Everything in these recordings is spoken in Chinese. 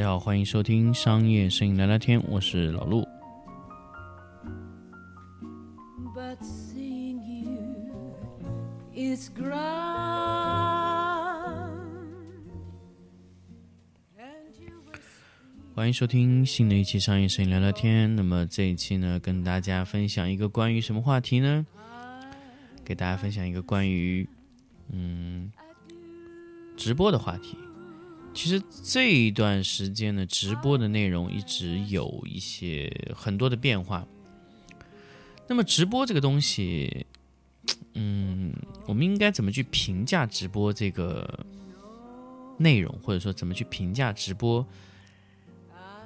家好，欢迎收听商业摄影聊聊天，我是老陆。but seeing you is grand. And you were 欢迎收听新的一期商业摄影聊聊天。那么这一期呢，跟大家分享一个关于什么话题呢？给大家分享一个关于嗯直播的话题。其实这一段时间呢，直播的内容一直有一些很多的变化。那么直播这个东西，嗯，我们应该怎么去评价直播这个内容，或者说怎么去评价直播？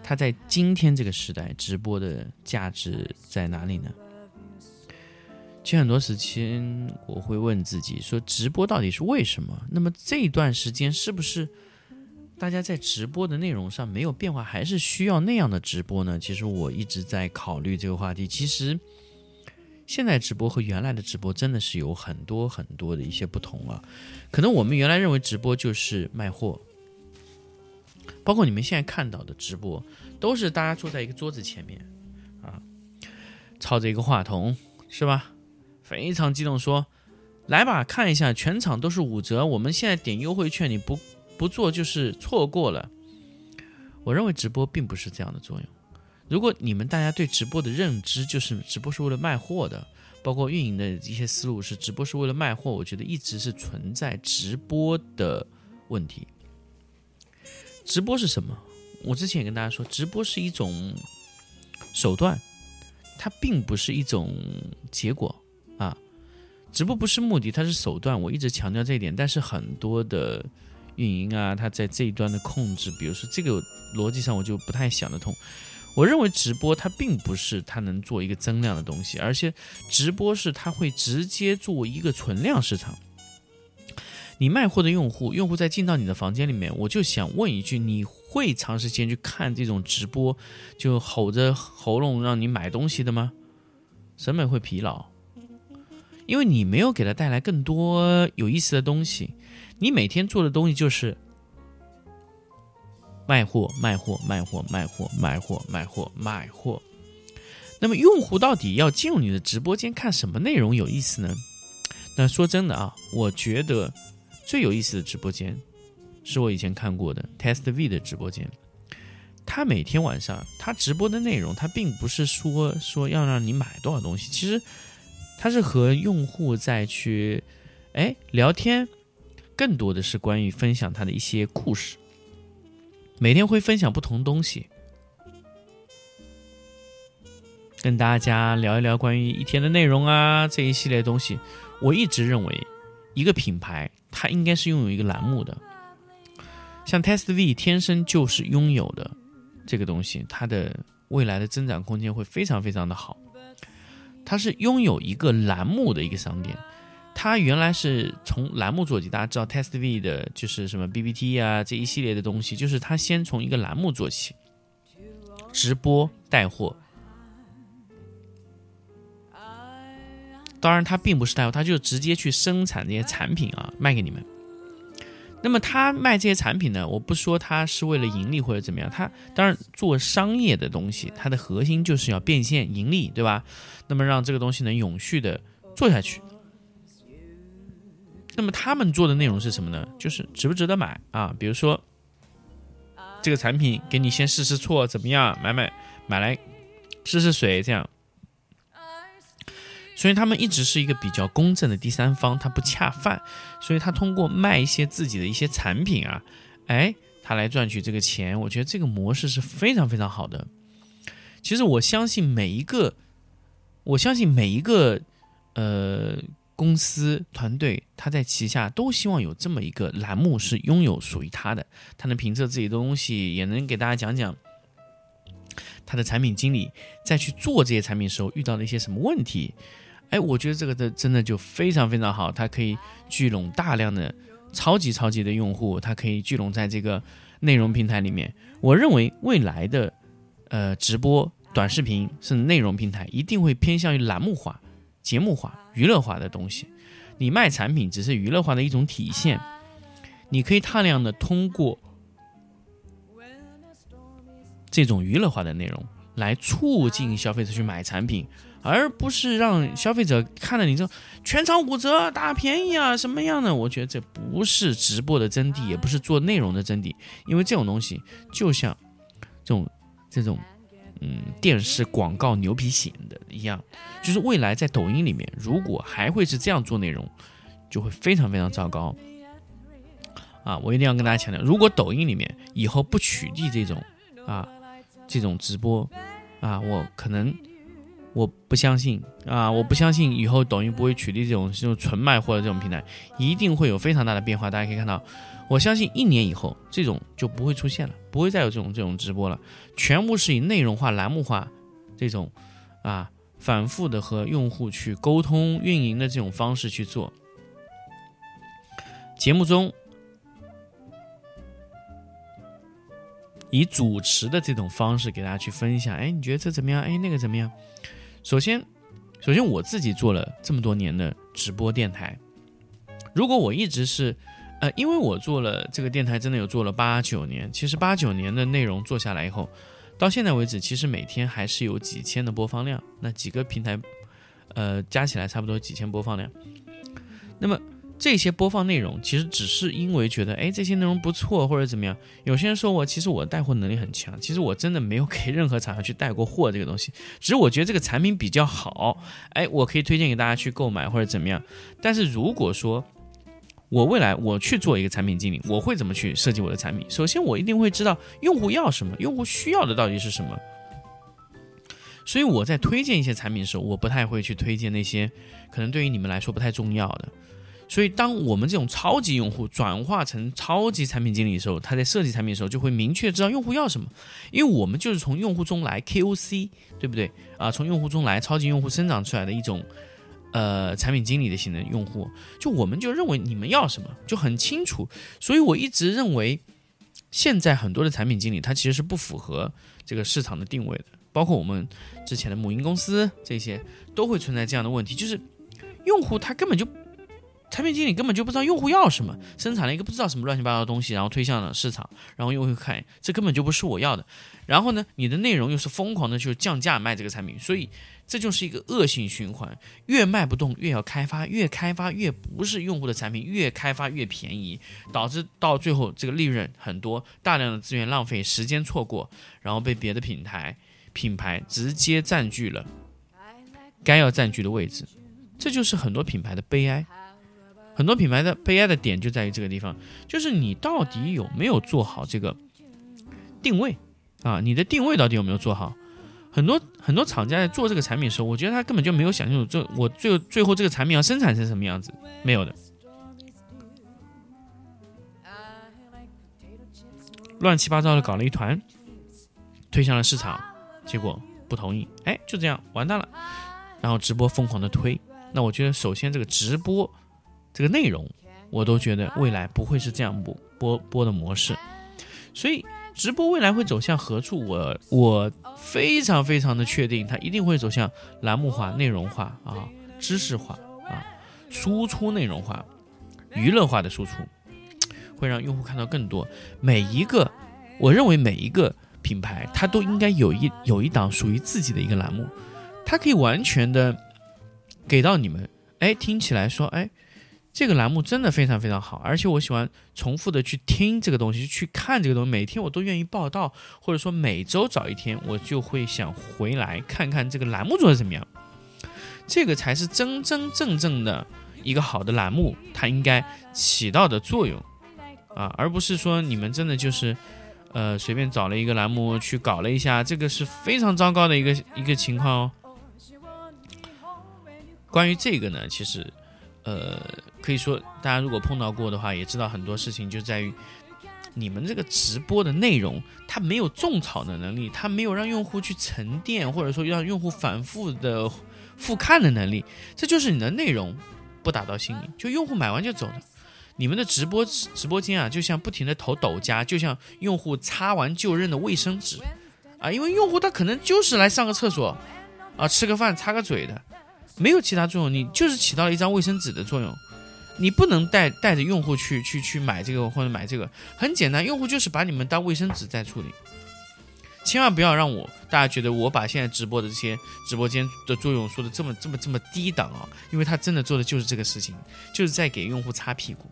它在今天这个时代，直播的价值在哪里呢？其实很多时间我会问自己说，直播到底是为什么？那么这一段时间是不是大家在直播的内容上没有变化，还是需要那样的直播呢？其实我一直在考虑这个话题。其实现在直播和原来的直播真的是有很多很多的一些不同了。可能我们原来认为直播就是卖货，包括你们现在看到的直播，都是大家坐在一个桌子前面，啊，操着一个话筒，是吧？非常激动说：“来吧，看一下，全场都是五折，我们现在点优惠券，你不不做就是错过了。”我认为直播并不是这样的作用。如果你们大家对直播的认知就是直播是为了卖货的，包括运营的一些思路是直播是为了卖货，我觉得一直是存在直播的问题。直播是什么？我之前也跟大家说，直播是一种手段，它并不是一种结果啊。直播不是目的，它是手段。我一直强调这一点，但是很多的运营啊，它在这一端的控制，比如说这个逻辑上，我就不太想得通。我认为直播它并不是它能做一个增量的东西，而且直播是它会直接做一个存量市场。你卖货的用户，用户在进到你的房间里面，我就想问一句：你会长时间去看这种直播，就吼着喉咙让你买东西的吗？审美会疲劳，因为你没有给他带来更多有意思的东西。你每天做的东西就是卖货、卖货、卖货、卖货、卖货、卖货、卖货。那么，用户到底要进入你的直播间看什么内容有意思呢？那说真的啊，我觉得。最有意思的直播间，是我以前看过的 Test V 的直播间。他每天晚上他直播的内容，他并不是说说要让你买多少东西，其实他是和用户在去哎聊天，更多的是关于分享他的一些故事。每天会分享不同东西，跟大家聊一聊关于一天的内容啊这一系列东西。我一直认为，一个品牌。它应该是拥有一个栏目的，像 Test V 天生就是拥有的这个东西，它的未来的增长空间会非常非常的好。它是拥有一个栏目的一个商店，它原来是从栏目做起，大家知道 Test V 的就是什么 BBT 啊这一系列的东西，就是它先从一个栏目做起，直播带货。当然，它并不是带货，它就直接去生产这些产品啊，卖给你们。那么，他卖这些产品呢？我不说他是为了盈利或者怎么样，他当然做商业的东西，它的核心就是要变现盈利，对吧？那么，让这个东西能永续的做下去。那么，他们做的内容是什么呢？就是值不值得买啊？比如说，这个产品给你先试试错，怎么样？买买买来试试水，这样。所以他们一直是一个比较公正的第三方，他不恰饭，所以他通过卖一些自己的一些产品啊，哎，他来赚取这个钱。我觉得这个模式是非常非常好的。其实我相信每一个，我相信每一个呃公司团队，他在旗下都希望有这么一个栏目是拥有属于他的，他能评测自己的东西，也能给大家讲讲他的产品经理在去做这些产品时候遇到了一些什么问题。哎，我觉得这个的真的就非常非常好，它可以聚拢大量的超级超级的用户，它可以聚拢在这个内容平台里面。我认为未来的呃直播、短视频是内容平台一定会偏向于栏目化、节目化、娱乐化的东西。你卖产品只是娱乐化的一种体现，你可以大量的通过这种娱乐化的内容来促进消费者去买产品。而不是让消费者看了你这全场五折大便宜啊什么样的？我觉得这不是直播的真谛，也不是做内容的真谛。因为这种东西就像这种这种嗯电视广告牛皮癣的一样，就是未来在抖音里面，如果还会是这样做内容，就会非常非常糟糕啊！我一定要跟大家强调，如果抖音里面以后不取缔这种啊这种直播啊，我可能。我不相信啊！我不相信以后抖音不会取缔这种这种纯卖货的这种平台，一定会有非常大的变化。大家可以看到，我相信一年以后这种就不会出现了，不会再有这种这种直播了，全部是以内容化、栏目化这种啊反复的和用户去沟通、运营的这种方式去做。节目中以主持的这种方式给大家去分享，哎，你觉得这怎么样？哎，那个怎么样？首先，首先我自己做了这么多年的直播电台，如果我一直是，呃，因为我做了这个电台，真的有做了八九年。其实八九年的内容做下来以后，到现在为止，其实每天还是有几千的播放量。那几个平台，呃，加起来差不多几千播放量。那么。这些播放内容其实只是因为觉得，哎，这些内容不错或者怎么样。有些人说我其实我带货能力很强，其实我真的没有给任何厂商去带过货这个东西，只是我觉得这个产品比较好，哎，我可以推荐给大家去购买或者怎么样。但是如果说我未来我去做一个产品经理，我会怎么去设计我的产品？首先我一定会知道用户要什么，用户需要的到底是什么。所以我在推荐一些产品的时候，我不太会去推荐那些可能对于你们来说不太重要的。所以，当我们这种超级用户转化成超级产品经理的时候，他在设计产品的时候就会明确知道用户要什么，因为我们就是从用户中来 KOC，对不对啊？从用户中来超级用户生长出来的一种呃产品经理的型的用户，就我们就认为你们要什么就很清楚。所以我一直认为，现在很多的产品经理他其实是不符合这个市场的定位的，包括我们之前的母婴公司这些都会存在这样的问题，就是用户他根本就。产品经理根本就不知道用户要什么，生产了一个不知道什么乱七八糟的东西，然后推向了市场，然后用户看这根本就不是我要的。然后呢，你的内容又是疯狂的，就是降价卖这个产品，所以这就是一个恶性循环，越卖不动越要开发，越开发越不是用户的产品，越开发越便宜，导致到最后这个利润很多，大量的资源浪费，时间错过，然后被别的品牌品牌直接占据了该要占据的位置，这就是很多品牌的悲哀。很多品牌的悲哀的点就在于这个地方，就是你到底有没有做好这个定位啊？你的定位到底有没有做好？很多很多厂家在做这个产品的时候，我觉得他根本就没有想清楚，这我最最后这个产品要生产成什么样子，没有的，乱七八糟的搞了一团，推向了市场，结果不同意，哎，就这样完蛋了，然后直播疯狂的推，那我觉得首先这个直播。这个内容，我都觉得未来不会是这样播播播的模式，所以直播未来会走向何处？我我非常非常的确定，它一定会走向栏目化、内容化啊、知识化啊、输出内容化、娱乐化的输出，会让用户看到更多。每一个，我认为每一个品牌，它都应该有一有一档属于自己的一个栏目，它可以完全的给到你们。哎，听起来说，哎。这个栏目真的非常非常好，而且我喜欢重复的去听这个东西，去看这个东西，每天我都愿意报道，或者说每周找一天，我就会想回来看看这个栏目做的怎么样。这个才是真真正正的一个好的栏目，它应该起到的作用啊，而不是说你们真的就是，呃，随便找了一个栏目去搞了一下，这个是非常糟糕的一个一个情况哦。关于这个呢，其实。呃，可以说，大家如果碰到过的话，也知道很多事情就在于你们这个直播的内容，它没有种草的能力，它没有让用户去沉淀，或者说让用户反复的复看的能力，这就是你的内容不打到心里，就用户买完就走了。你们的直播直播间啊，就像不停的投抖加，就像用户擦完就扔的卫生纸啊，因为用户他可能就是来上个厕所啊，吃个饭擦个嘴的，没有其他作用，你就是起到了一张卫生纸的作用。你不能带带着用户去去去买这个或者买这个，很简单，用户就是把你们当卫生纸在处理。千万不要让我大家觉得我把现在直播的这些直播间的作用说的这么这么这么低档啊，因为他真的做的就是这个事情，就是在给用户擦屁股。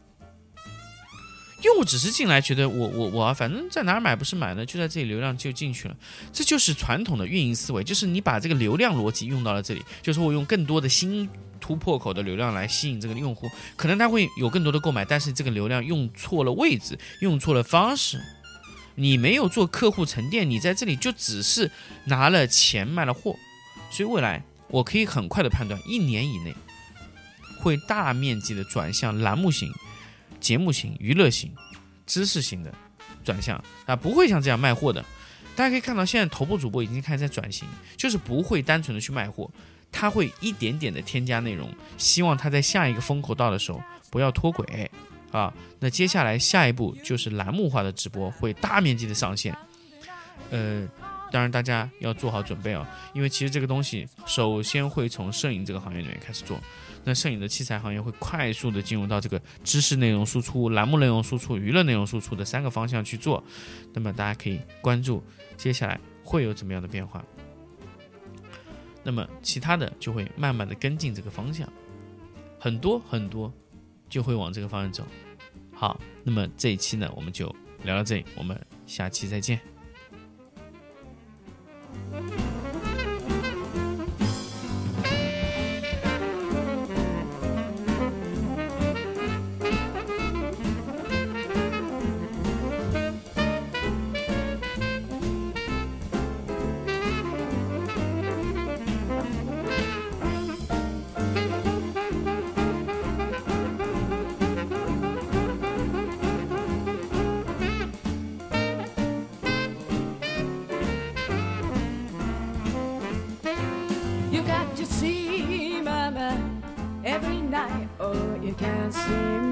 用户只是进来觉得我我我反正在哪儿买不是买呢，就在这里流量就进去了，这就是传统的运营思维，就是你把这个流量逻辑用到了这里，就是我用更多的新。突破口的流量来吸引这个用户，可能他会有更多的购买，但是这个流量用错了位置，用错了方式，你没有做客户沉淀，你在这里就只是拿了钱卖了货，所以未来我可以很快的判断，一年以内会大面积的转向栏目型、节目型、娱乐型、知识型的转向啊，不会像这样卖货的。大家可以看到，现在头部主播已经开始在转型，就是不会单纯的去卖货。他会一点点的添加内容，希望他在下一个风口到的时候不要脱轨啊。那接下来下一步就是栏目化的直播会大面积的上线，呃，当然大家要做好准备啊，因为其实这个东西首先会从摄影这个行业里面开始做，那摄影的器材行业会快速的进入到这个知识内容输出、栏目内容输出、娱乐内容输出的三个方向去做，那么大家可以关注接下来会有怎么样的变化。那么其他的就会慢慢的跟进这个方向，很多很多就会往这个方向走。好，那么这一期呢，我们就聊到这里，我们下期再见。seem